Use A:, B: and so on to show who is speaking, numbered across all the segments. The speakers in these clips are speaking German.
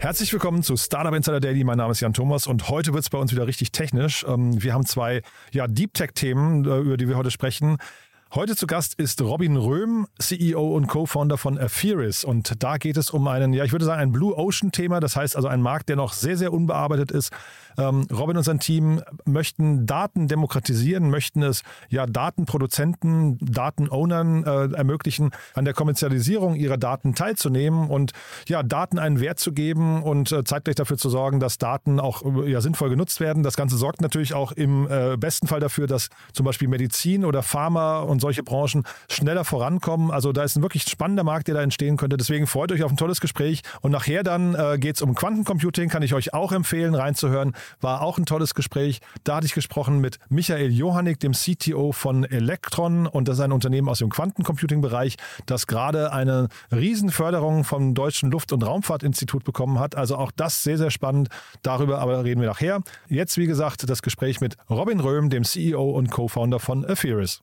A: Herzlich willkommen zu Startup Insider Daily. Mein Name ist Jan Thomas und heute wird es bei uns wieder richtig technisch. Ähm, wir haben zwei ja, Deep Tech-Themen, äh, über die wir heute sprechen. Heute zu Gast ist Robin Röhm, CEO und Co-Founder von Apheris. Und da geht es um einen, ja, ich würde sagen, ein Blue Ocean-Thema. Das heißt also ein Markt, der noch sehr, sehr unbearbeitet ist. Ähm, Robin und sein Team möchten Daten demokratisieren, möchten es ja Datenproduzenten, Datenownern äh, ermöglichen, an der Kommerzialisierung ihrer Daten teilzunehmen und ja, Daten einen Wert zu geben und äh, zeitgleich dafür zu sorgen, dass Daten auch ja, sinnvoll genutzt werden. Das Ganze sorgt natürlich auch im äh, besten Fall dafür, dass zum Beispiel Medizin oder Pharma und solche Branchen schneller vorankommen. Also da ist ein wirklich spannender Markt, der da entstehen könnte. Deswegen freut euch auf ein tolles Gespräch. Und nachher dann äh, geht es um Quantencomputing, kann ich euch auch empfehlen, reinzuhören. War auch ein tolles Gespräch. Da hatte ich gesprochen mit Michael Johannig, dem CTO von Electron. Und das ist ein Unternehmen aus dem Quantencomputing-Bereich, das gerade eine Riesenförderung vom Deutschen Luft- und Raumfahrtinstitut bekommen hat. Also auch das sehr, sehr spannend. Darüber aber reden wir nachher. Jetzt, wie gesagt, das Gespräch mit Robin Röhm, dem CEO und Co-Founder von Apheris.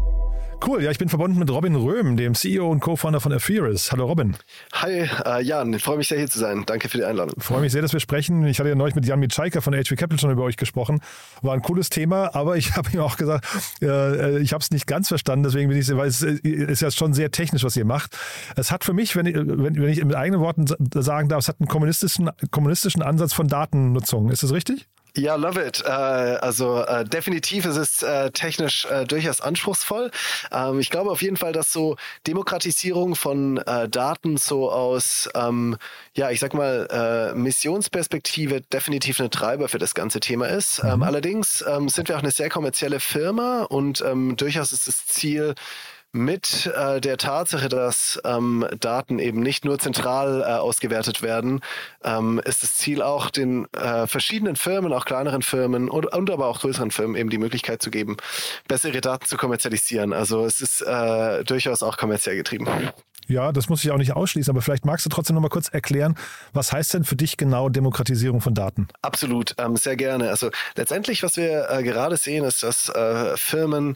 A: Cool, ja, ich bin verbunden mit Robin Röhm, dem CEO und Co-Founder von Apheris. Hallo Robin.
B: Hi, äh, Jan, ich freue mich sehr hier zu sein. Danke für die Einladung.
A: Ich freue mich sehr, dass wir sprechen. Ich hatte ja neulich mit Jan Mitschaiker von HV Capital schon über euch gesprochen. War ein cooles Thema, aber ich habe ihm auch gesagt, äh, ich habe es nicht ganz verstanden, deswegen bin ich, weil es ist ja schon sehr technisch, was ihr macht. Es hat für mich, wenn, wenn, wenn ich mit eigenen Worten sagen darf, es hat einen kommunistischen, kommunistischen Ansatz von Datennutzung. Ist das richtig?
B: Ja, love it. Äh, also äh, definitiv ist es äh, technisch äh, durchaus anspruchsvoll. Ähm, ich glaube auf jeden Fall, dass so Demokratisierung von äh, Daten so aus, ähm, ja, ich sag mal, äh, Missionsperspektive definitiv ein Treiber für das ganze Thema ist. Ähm, allerdings ähm, sind wir auch eine sehr kommerzielle Firma und ähm, durchaus ist das Ziel, mit äh, der Tatsache, dass ähm, Daten eben nicht nur zentral äh, ausgewertet werden, ähm, ist das Ziel auch den äh, verschiedenen Firmen, auch kleineren Firmen und, und, aber auch größeren Firmen eben die Möglichkeit zu geben, bessere Daten zu kommerzialisieren. Also es ist äh, durchaus auch kommerziell getrieben.
A: Ja, das muss ich auch nicht ausschließen, aber vielleicht magst du trotzdem noch mal kurz erklären, was heißt denn für dich genau Demokratisierung von Daten?
B: Absolut, ähm, sehr gerne. Also letztendlich, was wir äh, gerade sehen, ist, dass äh, Firmen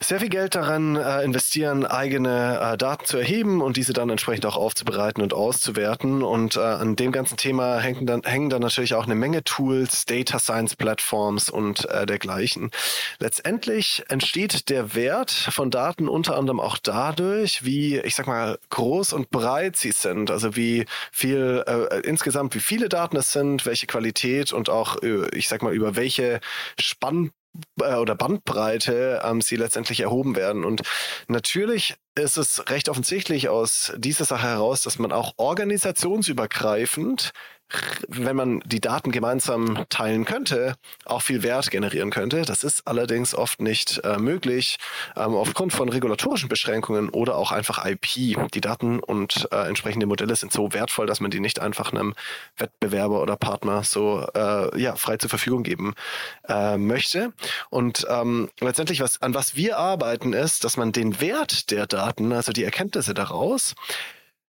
B: sehr viel Geld daran äh, investieren, eigene äh, Daten zu erheben und diese dann entsprechend auch aufzubereiten und auszuwerten. Und äh, an dem ganzen Thema hängen dann, hängen dann natürlich auch eine Menge Tools, Data Science Plattforms und äh, dergleichen. Letztendlich entsteht der Wert von Daten unter anderem auch dadurch, wie, ich sag mal, groß und breit sie sind. Also wie viel äh, insgesamt, wie viele Daten es sind, welche Qualität und auch, äh, ich sag mal, über welche Spann oder Bandbreite ähm, sie letztendlich erhoben werden. Und natürlich ist es recht offensichtlich aus dieser Sache heraus, dass man auch organisationsübergreifend wenn man die Daten gemeinsam teilen könnte, auch viel Wert generieren könnte. Das ist allerdings oft nicht äh, möglich ähm, aufgrund von regulatorischen Beschränkungen oder auch einfach IP. Die Daten und äh, entsprechende Modelle sind so wertvoll, dass man die nicht einfach einem Wettbewerber oder Partner so äh, ja, frei zur Verfügung geben äh, möchte. Und ähm, letztendlich, was, an was wir arbeiten, ist, dass man den Wert der Daten, also die Erkenntnisse daraus,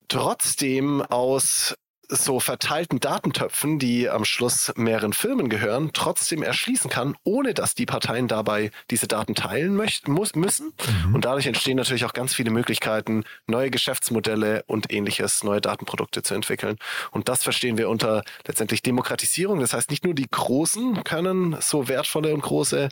B: trotzdem aus so verteilten Datentöpfen, die am Schluss mehreren Firmen gehören, trotzdem erschließen kann, ohne dass die Parteien dabei diese Daten teilen möchten, muss, müssen. Mhm. Und dadurch entstehen natürlich auch ganz viele Möglichkeiten, neue Geschäftsmodelle und ähnliches, neue Datenprodukte zu entwickeln. Und das verstehen wir unter letztendlich Demokratisierung. Das heißt, nicht nur die Großen können so wertvolle und große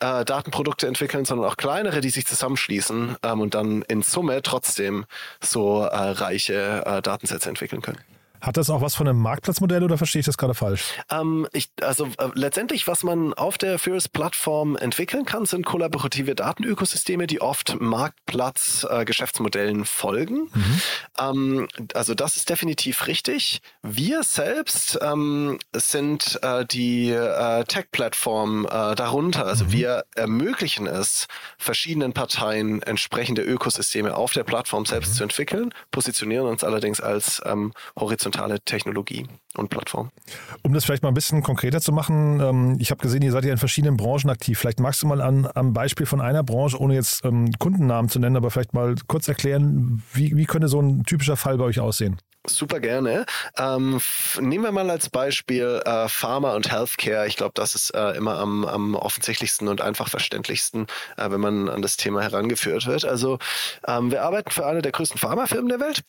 B: äh, Datenprodukte entwickeln, sondern auch kleinere, die sich zusammenschließen ähm, und dann in Summe trotzdem so äh, reiche äh, Datensätze entwickeln können.
A: Hat das auch was von einem Marktplatzmodell oder verstehe ich das gerade falsch?
B: Ähm, ich, also äh, letztendlich, was man auf der Furious-Plattform entwickeln kann, sind kollaborative Datenökosysteme, die oft Marktplatz-Geschäftsmodellen äh, folgen. Mhm. Ähm, also das ist definitiv richtig. Wir selbst ähm, sind äh, die äh, Tech-Plattform äh, darunter. Also mhm. wir ermöglichen es, verschiedenen Parteien entsprechende Ökosysteme auf der Plattform selbst mhm. zu entwickeln, positionieren uns allerdings als ähm, horizontal horizontale Technologie und Plattform.
A: Um das vielleicht mal ein bisschen konkreter zu machen, ähm, ich habe gesehen, ihr seid ja in verschiedenen Branchen aktiv. Vielleicht magst du mal an, am Beispiel von einer Branche, ohne jetzt ähm, Kundennamen zu nennen, aber vielleicht mal kurz erklären, wie, wie könnte so ein typischer Fall bei euch aussehen?
B: Super gerne. Ähm, nehmen wir mal als Beispiel äh, Pharma und Healthcare. Ich glaube, das ist äh, immer am, am offensichtlichsten und einfach verständlichsten, äh, wenn man an das Thema herangeführt wird. Also ähm, wir arbeiten für eine der größten Pharmafirmen der Welt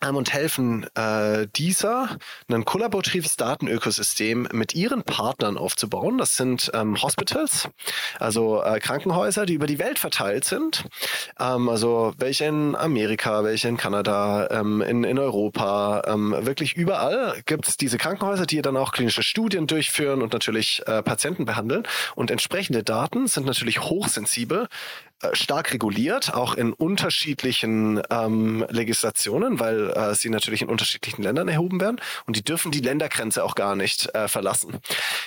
B: und helfen äh, dieser ein kollaboratives Datenökosystem mit ihren Partnern aufzubauen. Das sind ähm, Hospitals, also äh, Krankenhäuser, die über die Welt verteilt sind. Ähm, also welche in Amerika, welche in Kanada, ähm, in, in Europa, ähm, wirklich überall gibt es diese Krankenhäuser, die dann auch klinische Studien durchführen und natürlich äh, Patienten behandeln. Und entsprechende Daten sind natürlich hochsensibel äh, stark reguliert, auch in unterschiedlichen ähm, Legislationen, weil äh, sie natürlich in unterschiedlichen Ländern erhoben werden und die dürfen die Ländergrenze auch gar nicht äh, verlassen.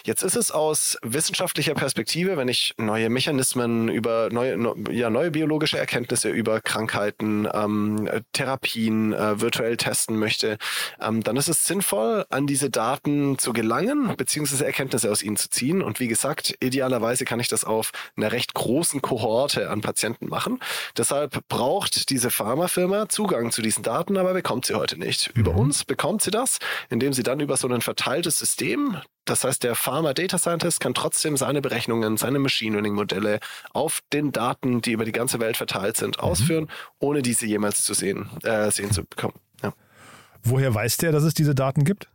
B: Jetzt ist es aus wissenschaftlicher Perspektive, wenn ich neue Mechanismen über neue, no, ja, neue biologische Erkenntnisse über Krankheiten, ähm, Therapien äh, virtuell testen möchte, ähm, dann ist es sinnvoll, an diese Daten zu gelangen, beziehungsweise Erkenntnisse aus ihnen zu ziehen. Und wie gesagt, idealerweise kann ich das auf einer recht großen Kohorte an Patienten machen. Deshalb braucht diese Pharmafirma Zugang zu diesen Daten, aber bekommt sie heute nicht. Über mhm. uns bekommt sie das, indem sie dann über so ein verteiltes System, das heißt, der Pharma Data Scientist kann trotzdem seine Berechnungen, seine Machine Learning Modelle auf den Daten, die über die ganze Welt verteilt sind, mhm. ausführen, ohne diese jemals zu sehen, äh, sehen zu bekommen. Ja.
A: Woher weiß der, dass es diese Daten gibt?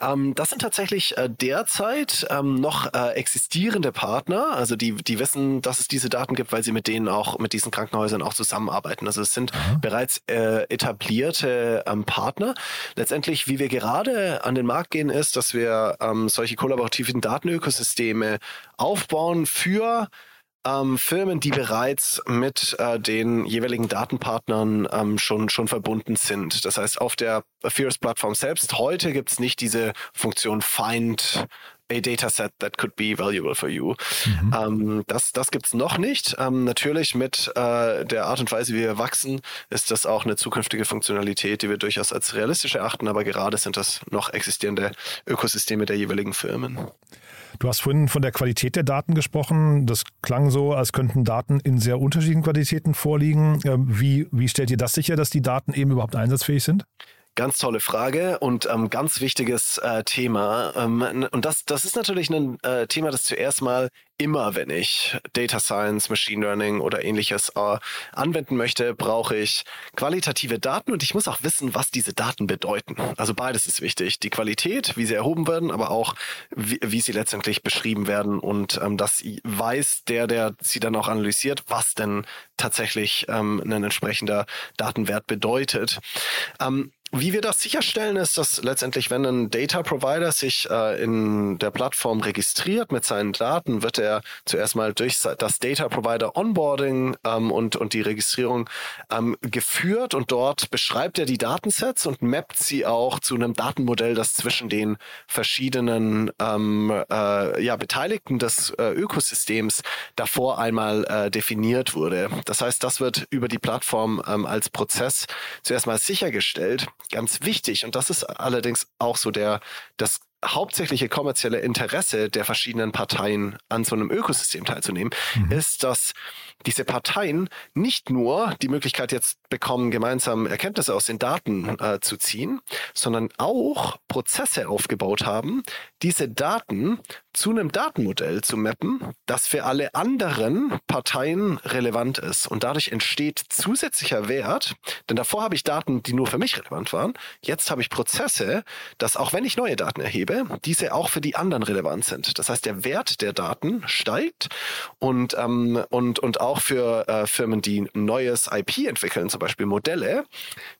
B: Ähm, das sind tatsächlich äh, derzeit ähm, noch äh, existierende Partner, also die, die wissen, dass es diese Daten gibt, weil sie mit denen auch, mit diesen Krankenhäusern auch zusammenarbeiten. Also es sind Aha. bereits äh, etablierte ähm, Partner. Letztendlich, wie wir gerade an den Markt gehen, ist, dass wir ähm, solche kollaborativen Datenökosysteme aufbauen für ähm, Firmen, die bereits mit äh, den jeweiligen Datenpartnern ähm, schon, schon verbunden sind. Das heißt, auf der Fierce-Plattform selbst heute gibt es nicht diese Funktion Find a dataset that could be valuable for you. Mhm. Ähm, das das gibt es noch nicht. Ähm, natürlich mit äh, der Art und Weise, wie wir wachsen, ist das auch eine zukünftige Funktionalität, die wir durchaus als realistisch erachten, aber gerade sind das noch existierende Ökosysteme der jeweiligen Firmen.
A: Du hast vorhin von der Qualität der Daten gesprochen. Das klang so, als könnten Daten in sehr unterschiedlichen Qualitäten vorliegen. Ähm, wie, wie stellt ihr das sicher, dass die Daten eben überhaupt einsatzfähig sind?
B: Ganz tolle Frage und ähm, ganz wichtiges äh, Thema. Ähm, und das, das ist natürlich ein äh, Thema, das zuerst mal immer, wenn ich Data Science, Machine Learning oder ähnliches äh, anwenden möchte, brauche ich qualitative Daten und ich muss auch wissen, was diese Daten bedeuten. Also beides ist wichtig. Die Qualität, wie sie erhoben werden, aber auch wie, wie sie letztendlich beschrieben werden und ähm, dass weiß der, der sie dann auch analysiert, was denn tatsächlich ähm, ein entsprechender Datenwert bedeutet. Ähm, wie wir das sicherstellen, ist, dass letztendlich, wenn ein Data Provider sich äh, in der Plattform registriert mit seinen Daten, wird er zuerst mal durch das Data Provider Onboarding ähm, und, und die Registrierung ähm, geführt und dort beschreibt er die Datensets und mappt sie auch zu einem Datenmodell, das zwischen den verschiedenen ähm, äh, ja, Beteiligten des äh, Ökosystems davor einmal äh, definiert wurde. Das heißt, das wird über die Plattform ähm, als Prozess zuerst mal sichergestellt ganz wichtig. Und das ist allerdings auch so der, das hauptsächliche kommerzielle Interesse der verschiedenen Parteien an so einem Ökosystem teilzunehmen, mhm. ist, dass diese Parteien nicht nur die Möglichkeit jetzt bekommen, gemeinsam Erkenntnisse aus den Daten äh, zu ziehen, sondern auch Prozesse aufgebaut haben, diese Daten zu einem Datenmodell zu mappen, das für alle anderen Parteien relevant ist. Und dadurch entsteht zusätzlicher Wert, denn davor habe ich Daten, die nur für mich relevant waren. Jetzt habe ich Prozesse, dass auch wenn ich neue Daten erhebe, diese auch für die anderen relevant sind. Das heißt, der Wert der Daten steigt und, ähm, und, und auch für äh, Firmen, die neues IP entwickeln, zum Beispiel Modelle,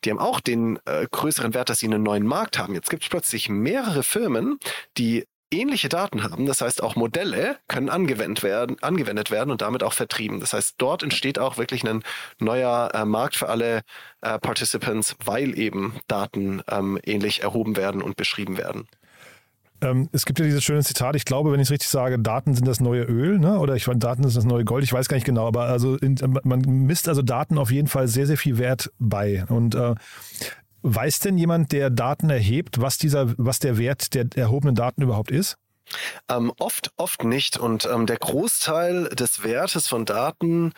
B: die haben auch den äh, größeren Wert, dass sie einen neuen Markt haben. Jetzt gibt es plötzlich mehrere Firmen, die ähnliche Daten haben. Das heißt, auch Modelle können angewendet werden, angewendet werden und damit auch vertrieben. Das heißt, dort entsteht auch wirklich ein neuer äh, Markt für alle äh, Participants, weil eben Daten ähm, ähnlich erhoben werden und beschrieben werden.
A: Ähm, es gibt ja dieses schöne Zitat, ich glaube, wenn ich es richtig sage, Daten sind das neue Öl, ne? oder ich Daten sind das neue Gold, ich weiß gar nicht genau, aber also in, man misst also Daten auf jeden Fall sehr, sehr viel Wert bei. Und äh, Weiß denn jemand, der Daten erhebt, was dieser, was der Wert der erhobenen Daten überhaupt ist?
B: Ähm, oft, oft nicht. Und ähm, der Großteil des Wertes von Daten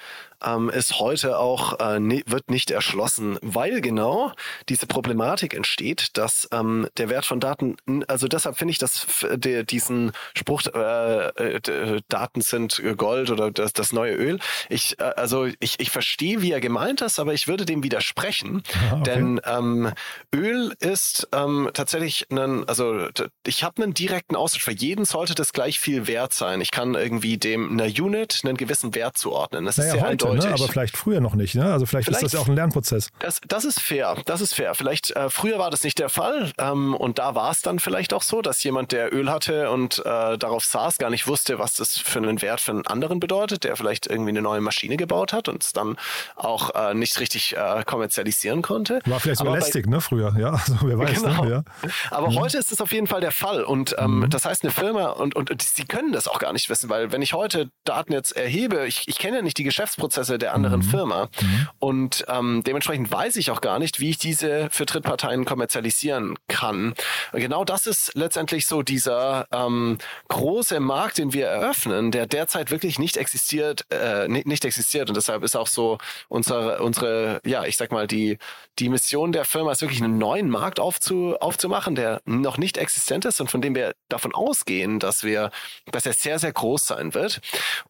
B: ähm, ist heute auch, äh, ne, wird nicht erschlossen, weil genau diese Problematik entsteht, dass ähm, der Wert von Daten, also deshalb finde ich, dass der, diesen Spruch, äh, äh, Daten sind Gold oder das, das neue Öl, ich, äh, also ich, ich verstehe, wie er gemeint ist, aber ich würde dem widersprechen, okay. denn ähm, Öl ist ähm, tatsächlich ein, also ich habe einen direkten Austausch. Für jeden sollte das gleich viel wert sein. Ich kann irgendwie dem einer Unit einen gewissen Wert zuordnen. Das
A: naja,
B: ist sehr
A: heute, ne? aber vielleicht früher noch nicht. Ne? Also vielleicht, vielleicht, ist das ja auch ein Lernprozess.
B: Das, das ist fair. Das ist fair. Vielleicht äh, früher war das nicht der Fall ähm, und da war es dann vielleicht auch so, dass jemand, der Öl hatte und äh, darauf saß, gar nicht wusste, was das für einen Wert für einen anderen bedeutet, der vielleicht irgendwie eine neue Maschine gebaut hat und es dann auch äh, nicht richtig äh, kommerzialisieren konnte.
A: War vielleicht sogar lästig, ne? Früher, ja. Also, wer weiß.
B: Genau.
A: Ne? Ja.
B: Aber mhm. heute ist es auf jeden Fall der Fall und ähm, mhm. das heißt, eine Firma und, und, und sie können das auch gar nicht wissen, weil wenn ich heute Daten jetzt erhebe, ich, ich kenne ja nicht die Geschäftsprozesse der anderen mhm. Firma mhm. und ähm, dementsprechend weiß ich auch gar nicht, wie ich diese für Drittparteien kommerzialisieren kann. Genau das ist letztendlich so dieser ähm, große Markt, den wir eröffnen, der derzeit wirklich nicht existiert, äh, nicht, nicht existiert und deshalb ist auch so unsere, unsere, ja, ich sag mal, die, die Mission der Firma ist wirklich einen neuen Markt aufzu, aufzumachen, der noch nicht existent ist und von dem wir davon ausgehen, dass wir, dass er sehr, sehr groß sein wird.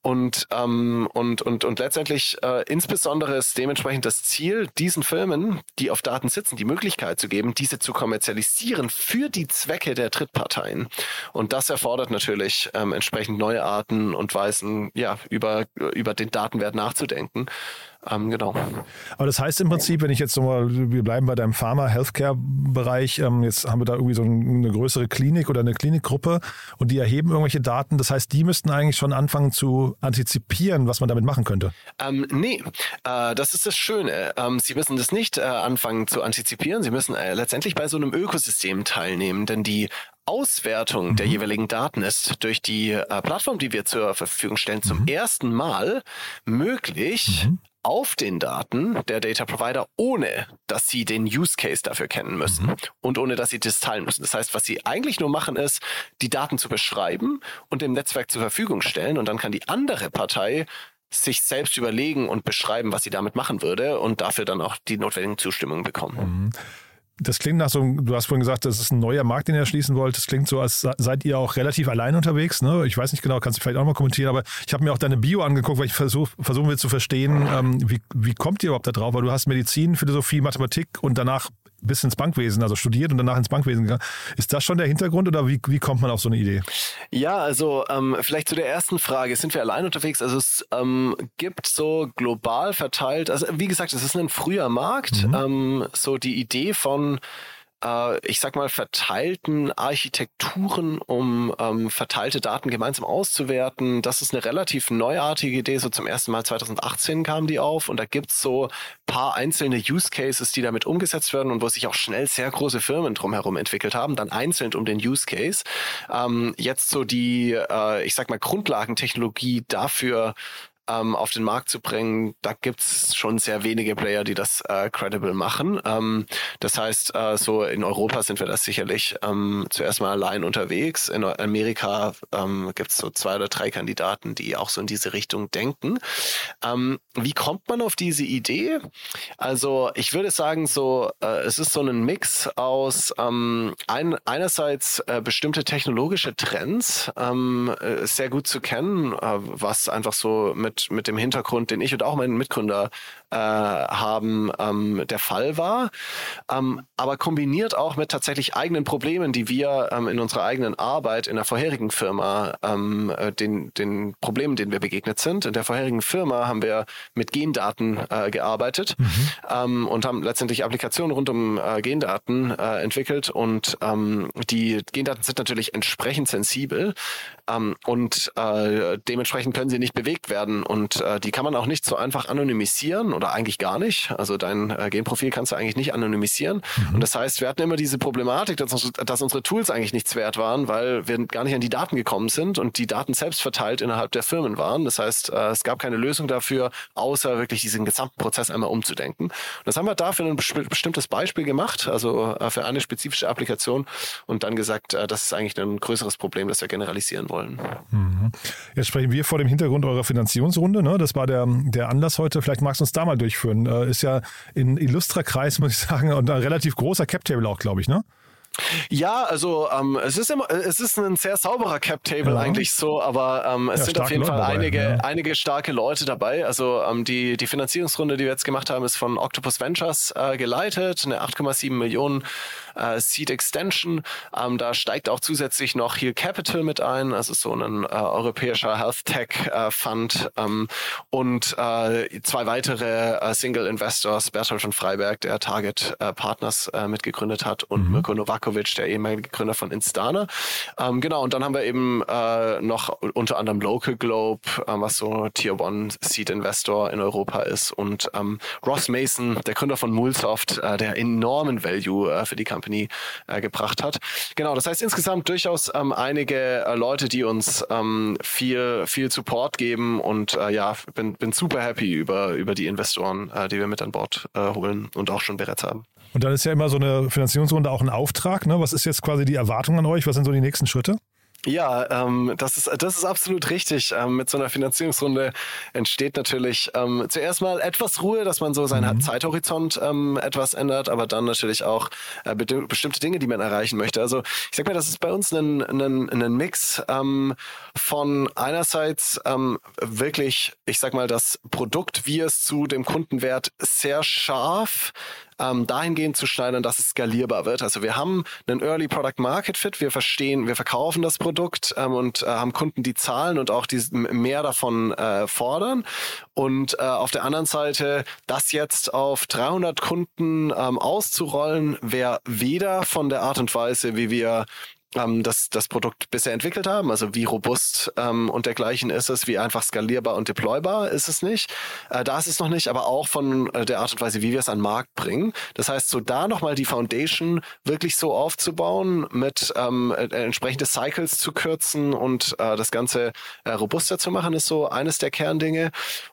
B: Und, ähm, und, und, und letztendlich äh, insbesondere ist dementsprechend das Ziel, diesen Firmen, die auf Daten sitzen, die Möglichkeit zu geben, diese zu kommerzialisieren für die Zwecke der Drittparteien. Und das erfordert natürlich ähm, entsprechend neue Arten und Weisen, ja, über, über den Datenwert nachzudenken. Ähm, genau.
A: Aber das heißt im Prinzip, wenn ich jetzt nochmal, wir bleiben bei deinem Pharma-Healthcare-Bereich, ähm, jetzt haben wir da irgendwie so eine größere Klinik oder eine Klinikgruppe und die erheben irgendwelche Daten. Das heißt, die müssten eigentlich schon anfangen zu antizipieren, was man damit machen könnte.
B: Ähm, nee, äh, das ist das Schöne. Ähm, Sie müssen das nicht äh, anfangen zu antizipieren. Sie müssen äh, letztendlich bei so einem Ökosystem teilnehmen, denn die Auswertung mhm. der jeweiligen Daten ist durch die äh, Plattform, die wir zur Verfügung stellen, zum mhm. ersten Mal möglich, mhm auf den Daten der Data Provider, ohne dass sie den Use Case dafür kennen müssen mhm. und ohne dass sie das teilen müssen. Das heißt, was sie eigentlich nur machen, ist, die Daten zu beschreiben und dem Netzwerk zur Verfügung stellen und dann kann die andere Partei sich selbst überlegen und beschreiben, was sie damit machen würde und dafür dann auch die notwendigen Zustimmungen bekommen.
A: Mhm. Das klingt nach so, du hast vorhin gesagt, das ist ein neuer Markt, den ihr erschließen wollt. Das klingt so, als seid ihr auch relativ allein unterwegs. Ne? Ich weiß nicht genau, kannst du vielleicht auch mal kommentieren, aber ich habe mir auch deine Bio angeguckt, weil ich versuch, versuchen will zu verstehen, ähm, wie, wie kommt ihr überhaupt da drauf? Weil du hast Medizin, Philosophie, Mathematik und danach bis ins Bankwesen, also studiert und danach ins Bankwesen gegangen. Ist das schon der Hintergrund oder wie, wie kommt man auf so eine Idee?
B: Ja, also ähm, vielleicht zu der ersten Frage. Sind wir allein unterwegs? Also es ähm, gibt so global verteilt, also wie gesagt, es ist ein früher Markt. Mhm. Ähm, so die Idee von äh, ich sag mal, verteilten Architekturen, um ähm, verteilte Daten gemeinsam auszuwerten. Das ist eine relativ neuartige Idee. So zum ersten Mal 2018 kam die auf und da gibt's so paar einzelne Use Cases, die damit umgesetzt werden und wo sich auch schnell sehr große Firmen drumherum entwickelt haben, dann einzeln um den Use Case. Ähm, jetzt so die, äh, ich sag mal, Grundlagentechnologie dafür ähm, auf den Markt zu bringen, da gibt es schon sehr wenige Player, die das äh, credible machen. Ähm, das heißt, äh, so in Europa sind wir das sicherlich ähm, zuerst mal allein unterwegs. In Amerika ähm, gibt so zwei oder drei Kandidaten, die auch so in diese Richtung denken. Ähm, wie kommt man auf diese Idee? Also ich würde sagen, so äh, es ist so ein Mix aus ähm, ein, einerseits äh, bestimmte technologische Trends ähm, äh, sehr gut zu kennen, äh, was einfach so mit mit dem Hintergrund, den ich und auch mein Mitgründer äh, haben, ähm, der Fall war, ähm, aber kombiniert auch mit tatsächlich eigenen Problemen, die wir ähm, in unserer eigenen Arbeit in der vorherigen Firma, ähm, äh, den, den Problemen, denen wir begegnet sind. In der vorherigen Firma haben wir mit Gendaten äh, gearbeitet mhm. ähm, und haben letztendlich Applikationen rund um äh, Gendaten äh, entwickelt und ähm, die Gendaten sind natürlich entsprechend sensibel ähm, und äh, dementsprechend können sie nicht bewegt werden und äh, die kann man auch nicht so einfach anonymisieren oder eigentlich gar nicht. Also dein äh, Genprofil kannst du eigentlich nicht anonymisieren. Mhm. Und das heißt, wir hatten immer diese Problematik, dass, dass unsere Tools eigentlich nichts wert waren, weil wir gar nicht an die Daten gekommen sind und die Daten selbst verteilt innerhalb der Firmen waren. Das heißt, äh, es gab keine Lösung dafür, außer wirklich diesen gesamten Prozess einmal umzudenken. Und das haben wir dafür ein bestimmtes Beispiel gemacht, also äh, für eine spezifische Applikation und dann gesagt, äh, das ist eigentlich ein größeres Problem, das wir generalisieren wollen.
A: Mhm. Jetzt sprechen wir vor dem Hintergrund eurer Finanzierungsrunde. Ne? Das war der, der Anlass heute. Vielleicht magst du uns da mal durchführen. Äh, ist ja in illustrer Kreis, muss ich sagen, und ein relativ großer Cap-Table auch, glaube ich, ne?
B: Ja, also ähm, es ist immer, es ist ein sehr sauberer Cap-Table ja. eigentlich so, aber ähm, es ja, sind auf jeden Fall einige, ja. einige starke Leute dabei. Also ähm, die, die Finanzierungsrunde, die wir jetzt gemacht haben, ist von Octopus Ventures äh, geleitet, eine 8,7 Millionen äh, Seed Extension. Ähm, da steigt auch zusätzlich noch Heal Capital mit ein, also so ein äh, europäischer Health Tech äh, Fund ähm, und äh, zwei weitere äh, Single Investors, Bertolt von Freiberg, der Target Partners mitgegründet hat und mhm. Mirko Novakovic, der ehemalige Gründer von Instana. Ähm, genau, und dann haben wir eben äh, noch unter anderem Local Globe, äh, was so Tier One Seed Investor in Europa ist und ähm, Ross Mason, der Gründer von Mulsoft, äh, der enormen Value äh, für die Company äh, gebracht hat. Genau, das heißt insgesamt durchaus ähm, einige äh, Leute, die uns ähm, viel, viel Support geben und ja, bin, bin super happy über, über die Investoren, die wir mit an Bord holen und auch schon bereits haben.
A: Und dann ist ja immer so eine Finanzierungsrunde auch ein Auftrag. Ne? Was ist jetzt quasi die Erwartung an euch? Was sind so die nächsten Schritte?
B: Ja, ähm, das, ist, das ist absolut richtig. Ähm, mit so einer Finanzierungsrunde entsteht natürlich ähm, zuerst mal etwas Ruhe, dass man so seinen mhm. Zeithorizont ähm, etwas ändert, aber dann natürlich auch äh, bestimmte Dinge, die man erreichen möchte. Also ich sag mal, das ist bei uns ein, ein, ein Mix ähm, von einerseits ähm, wirklich, ich sag mal, das Produkt, wie es zu dem Kundenwert sehr scharf ähm, dahingehend zu schneidern, dass es skalierbar wird. Also wir haben einen Early Product Market Fit, wir verstehen, wir verkaufen das Produkt ähm, und äh, haben Kunden, die zahlen und auch die mehr davon äh, fordern. Und äh, auf der anderen Seite, das jetzt auf 300 Kunden ähm, auszurollen, wäre weder von der Art und Weise, wie wir ähm, das, das Produkt bisher entwickelt haben. Also wie robust ähm, und dergleichen ist es, wie einfach skalierbar und deploybar ist es nicht. Äh, da ist es noch nicht, aber auch von äh, der Art und Weise, wie wir es an den Markt bringen. Das heißt, so da nochmal die Foundation wirklich so aufzubauen, mit ähm, äh, entsprechende Cycles zu kürzen und äh, das Ganze äh, robuster zu machen, ist so eines der Kerndinge.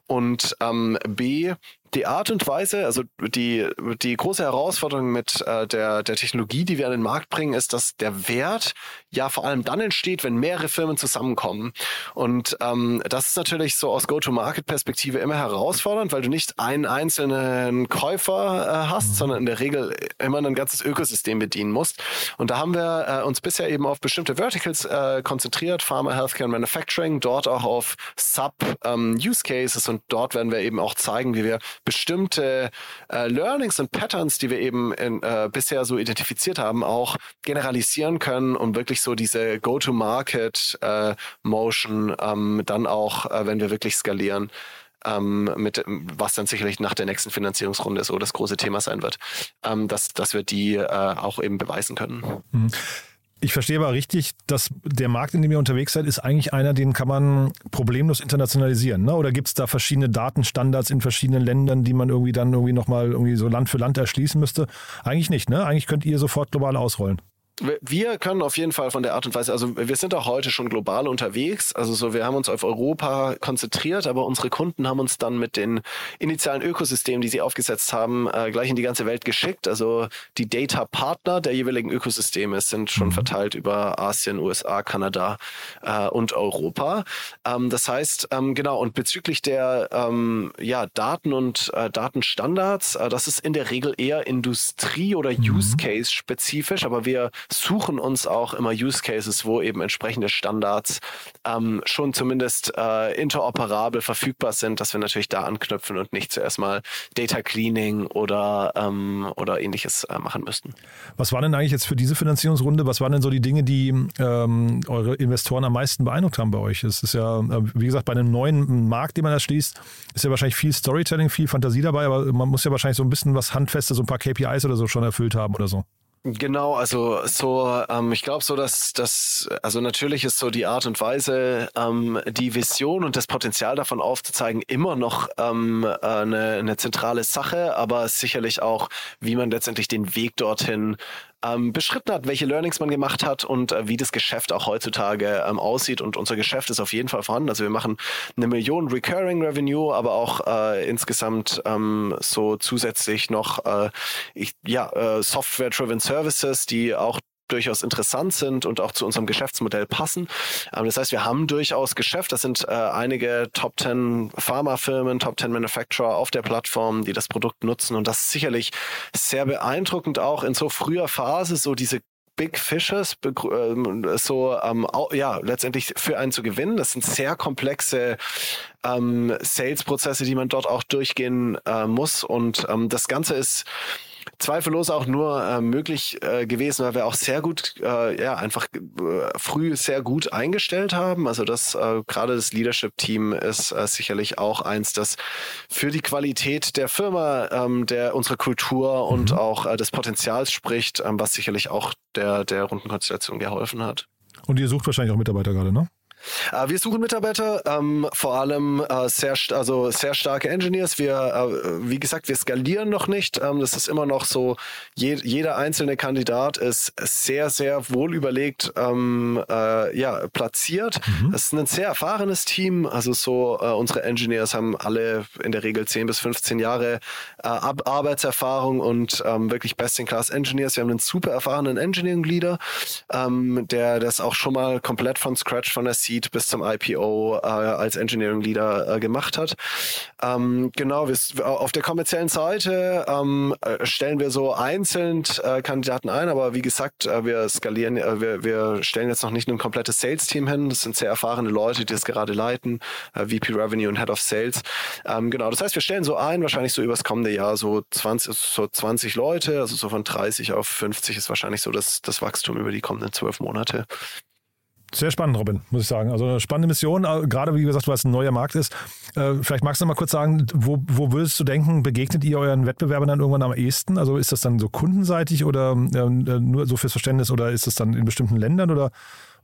B: Und ähm, B, die Art und Weise, also die, die große Herausforderung mit äh, der, der Technologie, die wir an den Markt bringen, ist, dass der Wert ja vor allem dann entsteht, wenn mehrere Firmen zusammenkommen. Und ähm, das ist natürlich so aus Go-to-Market-Perspektive immer herausfordernd, weil du nicht einen einzelnen Käufer äh, hast, mhm. sondern in der Regel immer ein ganzes Ökosystem bedienen musst. Und da haben wir äh, uns bisher eben auf bestimmte Verticals äh, konzentriert, Pharma, Healthcare und Manufacturing, dort auch auf Sub-Use-Cases ähm, und dort werden wir eben auch zeigen, wie wir bestimmte äh, Learnings und Patterns, die wir eben in, äh, bisher so identifiziert haben, auch generalisieren können, um wirklich so diese Go-to-Market-Motion äh, ähm, dann auch, äh, wenn wir wirklich skalieren, ähm, mit was dann sicherlich nach der nächsten Finanzierungsrunde so das große Thema sein wird, ähm, dass, dass wir die äh, auch eben beweisen können.
A: Mhm. Ich verstehe aber richtig, dass der Markt, in dem ihr unterwegs seid, ist eigentlich einer, den kann man problemlos internationalisieren. Ne? Oder gibt es da verschiedene Datenstandards in verschiedenen Ländern, die man irgendwie dann irgendwie nochmal irgendwie so Land für Land erschließen müsste? Eigentlich nicht, ne? Eigentlich könnt ihr sofort global ausrollen.
B: Wir können auf jeden Fall von der Art und Weise, also wir sind auch heute schon global unterwegs. Also so, wir haben uns auf Europa konzentriert, aber unsere Kunden haben uns dann mit den initialen Ökosystemen, die sie aufgesetzt haben, äh, gleich in die ganze Welt geschickt. Also die Data Partner der jeweiligen Ökosysteme sind schon mhm. verteilt über Asien, USA, Kanada äh, und Europa. Ähm, das heißt, ähm, genau, und bezüglich der ähm, ja, Daten und äh, Datenstandards, äh, das ist in der Regel eher Industrie- oder mhm. Use Case spezifisch, aber wir suchen uns auch immer Use Cases, wo eben entsprechende Standards ähm, schon zumindest äh, interoperabel verfügbar sind, dass wir natürlich da anknüpfen und nicht zuerst mal Data Cleaning oder, ähm, oder ähnliches äh, machen müssten.
A: Was waren denn eigentlich jetzt für diese Finanzierungsrunde, was waren denn so die Dinge, die ähm, eure Investoren am meisten beeindruckt haben bei euch? Es ist ja, äh, wie gesagt, bei einem neuen Markt, den man erschließt, ist ja wahrscheinlich viel Storytelling, viel Fantasie dabei, aber man muss ja wahrscheinlich so ein bisschen was Handfestes, so ein paar KPIs oder so schon erfüllt haben oder so.
B: Genau, also so, ähm, ich glaube so, dass das, also natürlich ist so die Art und Weise, ähm, die Vision und das Potenzial davon aufzuzeigen, immer noch ähm, äh, eine, eine zentrale Sache, aber sicherlich auch, wie man letztendlich den Weg dorthin ähm, beschritten hat, welche Learnings man gemacht hat und äh, wie das Geschäft auch heutzutage ähm, aussieht. Und unser Geschäft ist auf jeden Fall vorhanden. Also wir machen eine Million Recurring Revenue, aber auch äh, insgesamt ähm, so zusätzlich noch äh, ich, ja, äh, Software-Driven Services, die auch durchaus interessant sind und auch zu unserem Geschäftsmodell passen. Ähm, das heißt, wir haben durchaus Geschäft. Das sind äh, einige Top 10 Pharmafirmen, Top 10 Manufacturer auf der Plattform, die das Produkt nutzen. Und das ist sicherlich sehr beeindruckend auch in so früher Phase, so diese Big Fishes ähm, so ähm, ja letztendlich für einen zu gewinnen. Das sind sehr komplexe ähm, Sales-Prozesse, die man dort auch durchgehen äh, muss und ähm, das Ganze ist zweifellos auch nur äh, möglich äh, gewesen, weil wir auch sehr gut, äh, ja, einfach äh, früh sehr gut eingestellt haben. Also das äh, gerade das Leadership-Team ist äh, sicherlich auch eins, das für die Qualität der Firma, ähm, der unserer Kultur und mhm. auch des Potenzials spricht, ähm, was sicherlich auch der, der Rundenkonstellation geholfen hat.
A: Und ihr sucht wahrscheinlich auch Mitarbeiter gerade, ne?
B: Äh, wir suchen Mitarbeiter, ähm, vor allem äh, sehr, also sehr starke Engineers. Wir, äh, wie gesagt, wir skalieren noch nicht. Ähm, das ist immer noch so, je, jeder einzelne Kandidat ist sehr, sehr wohl überlegt ähm, äh, ja, platziert. Mhm. Es ist ein sehr erfahrenes Team. Also so, äh, unsere Engineers haben alle in der Regel 10 bis 15 Jahre äh, Arbeitserfahrung und ähm, wirklich Best-in-Class-Engineers. Wir haben einen super erfahrenen Engineering-Leader, ähm, der das auch schon mal komplett von Scratch von der C Seed bis zum IPO äh, als Engineering Leader äh, gemacht hat. Ähm, genau, wir, auf der kommerziellen Seite ähm, äh, stellen wir so einzeln äh, Kandidaten ein, aber wie gesagt, äh, wir skalieren, äh, wir, wir stellen jetzt noch nicht ein komplettes Sales-Team hin. Das sind sehr erfahrene Leute, die das gerade leiten, VP Revenue und Head of Sales. Ähm, genau, das heißt, wir stellen so ein, wahrscheinlich so übers kommende Jahr so 20, so 20 Leute, also so von 30 auf 50 ist wahrscheinlich so das, das Wachstum über die kommenden zwölf Monate.
A: Sehr spannend, Robin, muss ich sagen. Also eine spannende Mission, äh, gerade wie gesagt, weil es ein neuer Markt ist. Äh, vielleicht magst du noch mal kurz sagen, wo, wo würdest du denken, begegnet ihr euren Wettbewerbern dann irgendwann am ehesten? Also ist das dann so kundenseitig oder äh, nur so fürs Verständnis oder ist das dann in bestimmten Ländern oder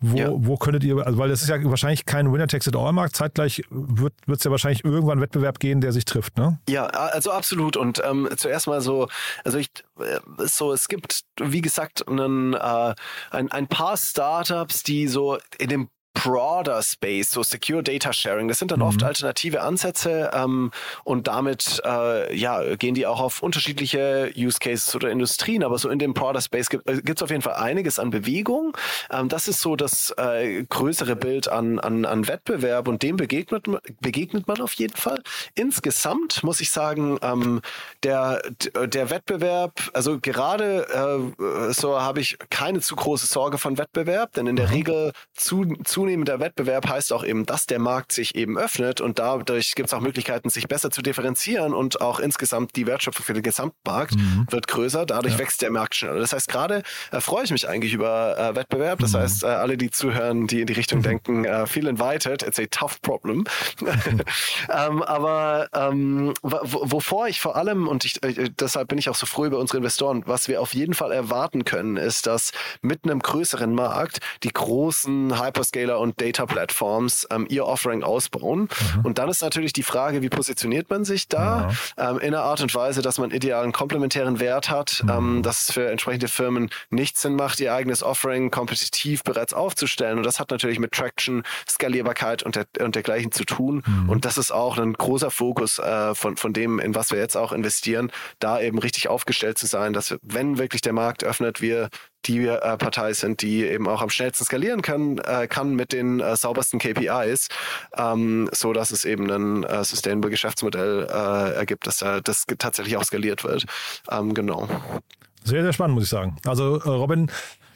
A: wo, ja. wo könntet ihr, also weil das ist ja wahrscheinlich kein Winner-Takes-it-all-Markt, zeitgleich wird es ja wahrscheinlich irgendwann einen Wettbewerb gehen, der sich trifft, ne?
B: Ja, also absolut. Und ähm, zuerst mal so, also ich, äh, so, es gibt, wie gesagt, einen, äh, ein, ein paar Startups, die so in dem broader Space, so Secure Data Sharing. Das sind dann mhm. oft alternative Ansätze ähm, und damit äh, ja, gehen die auch auf unterschiedliche Use Cases oder Industrien. Aber so in dem broader Space gibt es äh, auf jeden Fall einiges an Bewegung. Ähm, das ist so das äh, größere Bild an, an, an Wettbewerb und dem begegnet, begegnet man auf jeden Fall. Insgesamt muss ich sagen, ähm, der, der Wettbewerb, also gerade äh, so habe ich keine zu große Sorge von Wettbewerb, denn in der mhm. Regel zu, zu zunehmender Wettbewerb heißt auch eben, dass der Markt sich eben öffnet und dadurch gibt es auch Möglichkeiten, sich besser zu differenzieren und auch insgesamt die Wertschöpfung für den Gesamtmarkt mhm. wird größer. Dadurch ja. wächst der Markt schneller. Das heißt, gerade äh, freue ich mich eigentlich über äh, Wettbewerb. Das mhm. heißt, äh, alle, die zuhören, die in die Richtung mhm. denken, äh, feel invited, it's a tough problem. ähm, aber ähm, wovor ich vor allem, und ich, äh, deshalb bin ich auch so froh über unsere Investoren, was wir auf jeden Fall erwarten können, ist, dass mit einem größeren Markt die großen Hyperscaler Hyperscaler und Data Platforms ähm, ihr Offering ausbauen. Mhm. Und dann ist natürlich die Frage, wie positioniert man sich da ja. ähm, in einer Art und Weise, dass man idealen komplementären Wert hat, mhm. ähm, dass es für entsprechende Firmen nichts Sinn macht, ihr eigenes Offering kompetitiv bereits aufzustellen. Und das hat natürlich mit Traction, Skalierbarkeit und, der, und dergleichen zu tun. Mhm. Und das ist auch ein großer Fokus äh, von, von dem, in was wir jetzt auch investieren, da eben richtig aufgestellt zu sein, dass wenn wirklich der Markt öffnet, wir die äh, Partei sind, die eben auch am schnellsten skalieren kann, äh, kann mit den äh, saubersten KPIs, ähm, so dass es eben ein äh, sustainable Geschäftsmodell äh, ergibt, dass äh, das tatsächlich auch skaliert wird. Ähm, genau.
A: Sehr, sehr spannend, muss ich sagen. Also äh, Robin,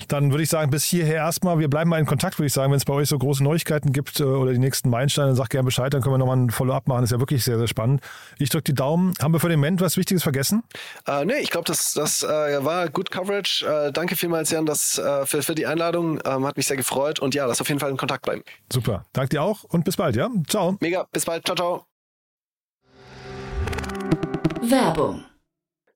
A: dann würde ich sagen, bis hierher erstmal. Wir bleiben mal in Kontakt, würde ich sagen. Wenn es bei euch so große Neuigkeiten gibt äh, oder die nächsten Meilensteine, sagt gerne Bescheid, dann können wir nochmal ein Follow-up machen. Das ist ja wirklich sehr, sehr spannend. Ich drücke die Daumen. Haben wir für den Moment was Wichtiges vergessen?
B: Äh, nee, ich glaube, das, das äh, war gut Coverage. Äh, danke vielmals, Jan, das, äh, für, für die Einladung. Ähm, hat mich sehr gefreut. Und ja, lass auf jeden Fall in Kontakt bleiben.
A: Super. Danke dir auch und bis bald, ja? Ciao.
B: Mega. Bis bald. Ciao, ciao.
C: Werbung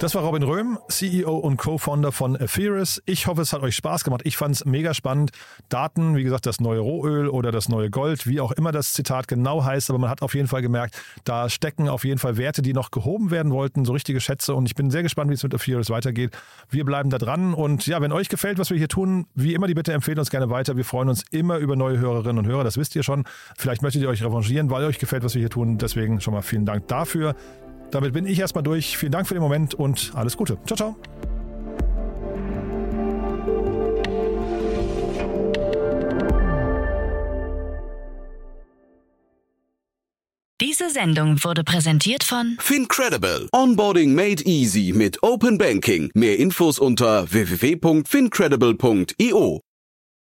A: Das war Robin Röhm, CEO und Co-Founder von Ethereus. Ich hoffe, es hat euch Spaß gemacht. Ich fand es mega spannend. Daten, wie gesagt, das neue Rohöl oder das neue Gold, wie auch immer das Zitat genau heißt, aber man hat auf jeden Fall gemerkt, da stecken auf jeden Fall Werte, die noch gehoben werden wollten, so richtige Schätze. Und ich bin sehr gespannt, wie es mit Ethereus weitergeht. Wir bleiben da dran. Und ja, wenn euch gefällt, was wir hier tun, wie immer die Bitte empfehlen uns gerne weiter. Wir freuen uns immer über neue Hörerinnen und Hörer. Das wisst ihr schon. Vielleicht möchtet ihr euch revanchieren, weil euch gefällt, was wir hier tun. Deswegen schon mal vielen Dank dafür. Damit bin ich erstmal durch. Vielen Dank für den Moment und alles Gute. Ciao, ciao.
C: Diese Sendung wurde präsentiert von
D: Fincredible. Onboarding made easy mit Open Banking. Mehr Infos unter www.fincredible.io.